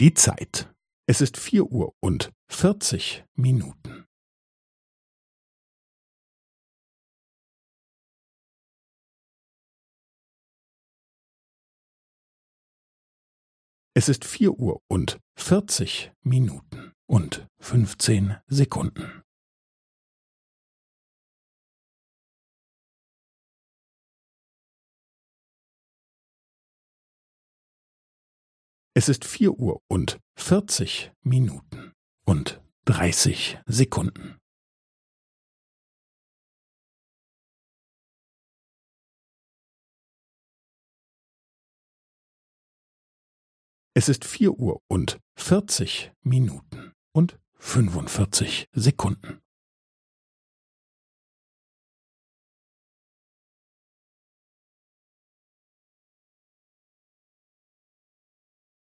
Die Zeit. Es ist vier Uhr und vierzig Minuten. Es ist vier Uhr und vierzig Minuten und fünfzehn Sekunden. Es ist vier Uhr und vierzig Minuten und dreißig Sekunden. Es ist vier Uhr und vierzig Minuten und fünfundvierzig Sekunden.